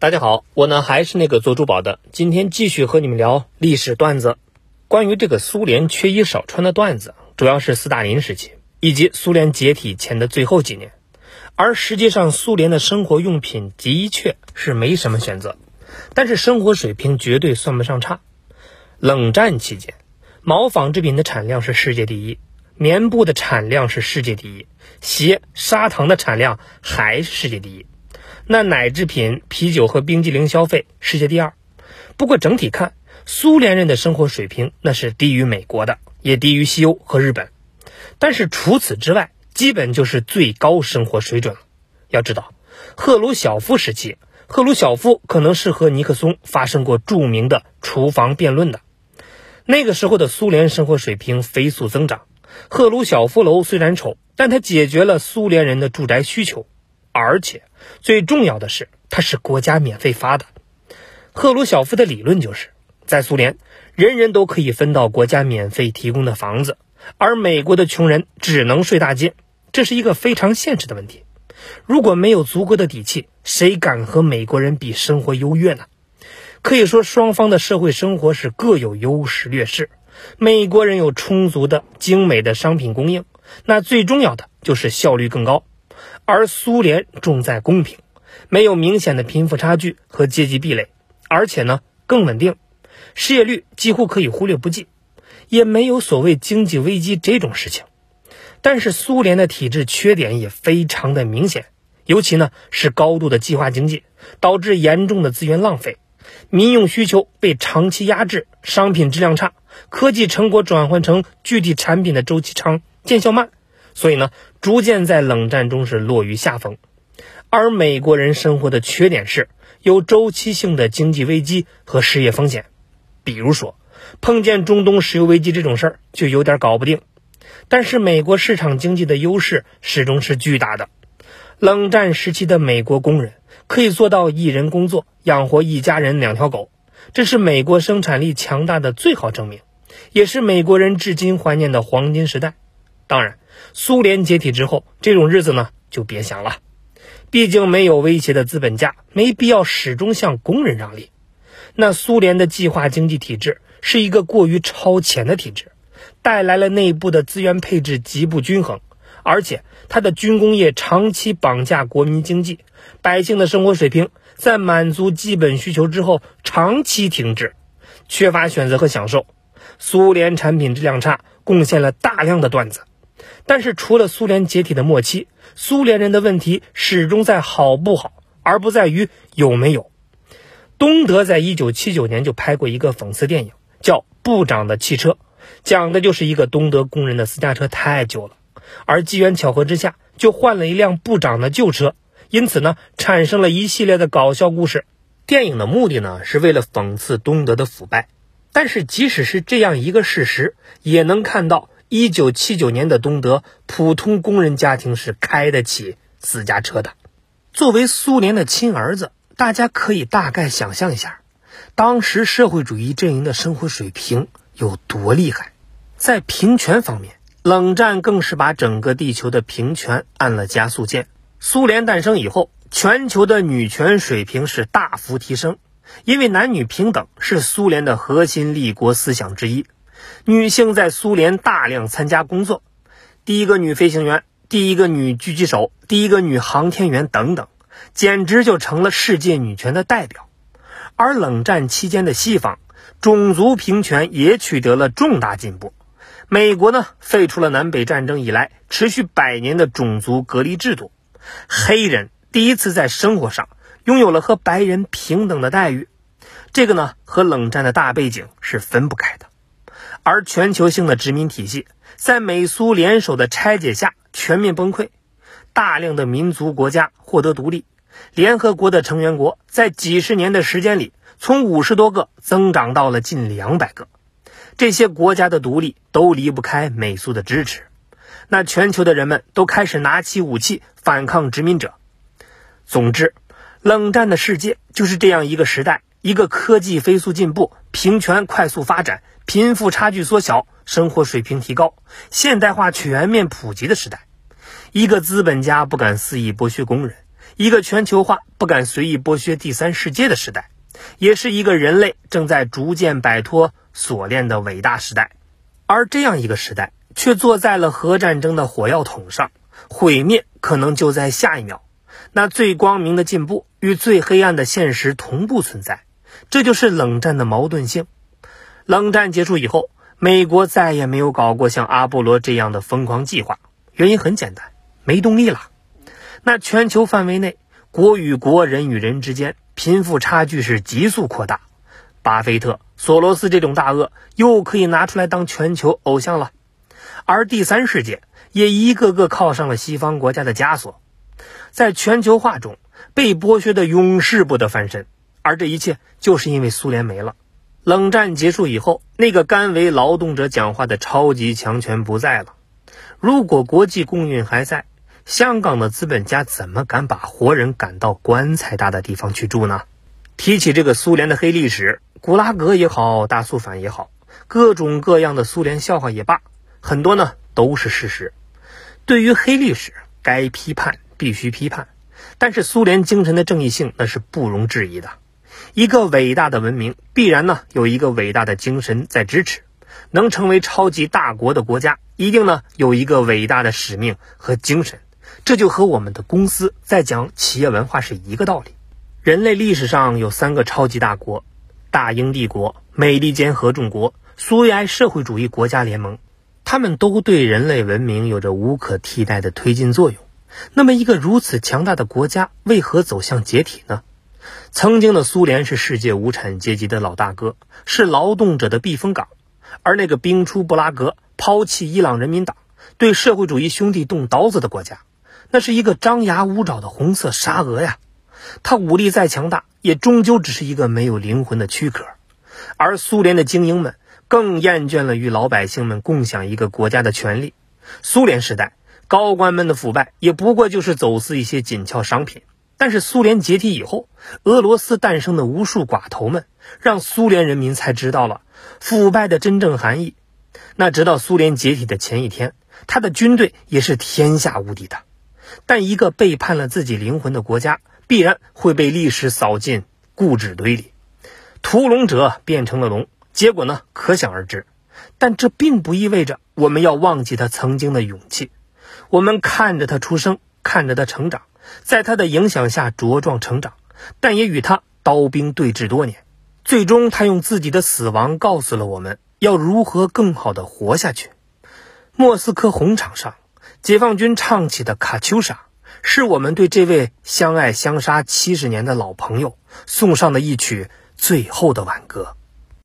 大家好，我呢还是那个做珠宝的，今天继续和你们聊历史段子。关于这个苏联缺衣少穿的段子，主要是斯大林时期以及苏联解体前的最后几年。而实际上，苏联的生活用品的确是没什么选择，但是生活水平绝对算不上差。冷战期间，毛纺织品的产量是世界第一，棉布的产量是世界第一，鞋、砂糖的产量还是世界第一。那奶制品、啤酒和冰激凌消费世界第二，不过整体看，苏联人的生活水平那是低于美国的，也低于西欧和日本。但是除此之外，基本就是最高生活水准了。要知道，赫鲁晓夫时期，赫鲁晓夫可能是和尼克松发生过著名的厨房辩论的。那个时候的苏联生活水平飞速增长，赫鲁晓夫楼虽然丑，但它解决了苏联人的住宅需求。而且最重要的是，它是国家免费发的。赫鲁晓夫的理论就是，在苏联，人人都可以分到国家免费提供的房子，而美国的穷人只能睡大街。这是一个非常现实的问题。如果没有足够的底气，谁敢和美国人比生活优越呢？可以说，双方的社会生活是各有优势劣势。美国人有充足的精美的商品供应，那最重要的就是效率更高。而苏联重在公平，没有明显的贫富差距和阶级壁垒，而且呢更稳定，失业率几乎可以忽略不计，也没有所谓经济危机这种事情。但是苏联的体制缺点也非常的明显，尤其呢是高度的计划经济，导致严重的资源浪费，民用需求被长期压制，商品质量差，科技成果转换成具体产品的周期长，见效慢。所以呢，逐渐在冷战中是落于下风，而美国人生活的缺点是有周期性的经济危机和失业风险，比如说碰见中东石油危机这种事儿就有点搞不定。但是美国市场经济的优势始终是巨大的，冷战时期的美国工人可以做到一人工作养活一家人两条狗，这是美国生产力强大的最好证明，也是美国人至今怀念的黄金时代。当然。苏联解体之后，这种日子呢就别想了。毕竟没有威胁的资本家，没必要始终向工人让利。那苏联的计划经济体制是一个过于超前的体制，带来了内部的资源配置极不均衡，而且它的军工业长期绑架国民经济，百姓的生活水平在满足基本需求之后长期停滞，缺乏选择和享受。苏联产品质量差，贡献了大量的段子。但是，除了苏联解体的末期，苏联人的问题始终在好不好，而不在于有没有。东德在一九七九年就拍过一个讽刺电影，叫《部长的汽车》，讲的就是一个东德工人的私家车太旧了，而机缘巧合之下就换了一辆部长的旧车，因此呢，产生了一系列的搞笑故事。电影的目的呢，是为了讽刺东德的腐败。但是，即使是这样一个事实，也能看到。一九七九年的东德，普通工人家庭是开得起私家车的。作为苏联的亲儿子，大家可以大概想象一下，当时社会主义阵营的生活水平有多厉害。在平权方面，冷战更是把整个地球的平权按了加速键。苏联诞生以后，全球的女权水平是大幅提升，因为男女平等是苏联的核心立国思想之一。女性在苏联大量参加工作，第一个女飞行员，第一个女狙击手，第一个女航天员等等，简直就成了世界女权的代表。而冷战期间的西方，种族平权也取得了重大进步。美国呢，废除了南北战争以来持续百年的种族隔离制度，黑人第一次在生活上拥有了和白人平等的待遇。这个呢，和冷战的大背景是分不开的。而全球性的殖民体系在美苏联手的拆解下全面崩溃，大量的民族国家获得独立，联合国的成员国在几十年的时间里从五十多个增长到了近两百个，这些国家的独立都离不开美苏的支持，那全球的人们都开始拿起武器反抗殖民者。总之，冷战的世界就是这样一个时代，一个科技飞速进步、平权快速发展。贫富差距缩小，生活水平提高，现代化全面普及的时代。一个资本家不敢肆意剥削工人，一个全球化不敢随意剥削第三世界的时代，也是一个人类正在逐渐摆脱锁链的伟大时代。而这样一个时代，却坐在了核战争的火药桶上，毁灭可能就在下一秒。那最光明的进步与最黑暗的现实同步存在，这就是冷战的矛盾性。冷战结束以后，美国再也没有搞过像阿波罗这样的疯狂计划，原因很简单，没动力了。那全球范围内，国与国、人与人之间贫富差距是急速扩大。巴菲特、索罗斯这种大鳄又可以拿出来当全球偶像了，而第三世界也一个个靠上了西方国家的枷锁，在全球化中被剥削的永世不得翻身。而这一切就是因为苏联没了。冷战结束以后，那个甘为劳动者讲话的超级强权不在了。如果国际共运还在，香港的资本家怎么敢把活人赶到棺材大的地方去住呢？提起这个苏联的黑历史，古拉格也好，大肃反也好，各种各样的苏联笑话也罢，很多呢都是事实。对于黑历史，该批判必须批判，但是苏联精神的正义性那是不容置疑的。一个伟大的文明，必然呢有一个伟大的精神在支持，能成为超级大国的国家，一定呢有一个伟大的使命和精神。这就和我们的公司在讲企业文化是一个道理。人类历史上有三个超级大国：大英帝国、美利坚合众国、苏维埃社会主义国家联盟。他们都对人类文明有着无可替代的推进作用。那么，一个如此强大的国家为何走向解体呢？曾经的苏联是世界无产阶级的老大哥，是劳动者的避风港。而那个兵出布拉格、抛弃伊朗人民党、对社会主义兄弟动刀子的国家。那是一个张牙舞爪的红色沙俄呀，它武力再强大，也终究只是一个没有灵魂的躯壳。而苏联的精英们更厌倦了与老百姓们共享一个国家的权利。苏联时代，高官们的腐败也不过就是走私一些紧俏商品。但是苏联解体以后，俄罗斯诞生的无数寡头们，让苏联人民才知道了腐败的真正含义。那直到苏联解体的前一天，他的军队也是天下无敌的。但一个背叛了自己灵魂的国家，必然会被历史扫进固执堆里。屠龙者变成了龙，结果呢，可想而知。但这并不意味着我们要忘记他曾经的勇气。我们看着他出生，看着他成长，在他的影响下茁壮成长，但也与他刀兵对峙多年。最终，他用自己的死亡告诉了我们要如何更好的活下去。莫斯科红场上。解放军唱起的《卡秋莎》，是我们对这位相爱相杀七十年的老朋友送上的一曲最后的挽歌。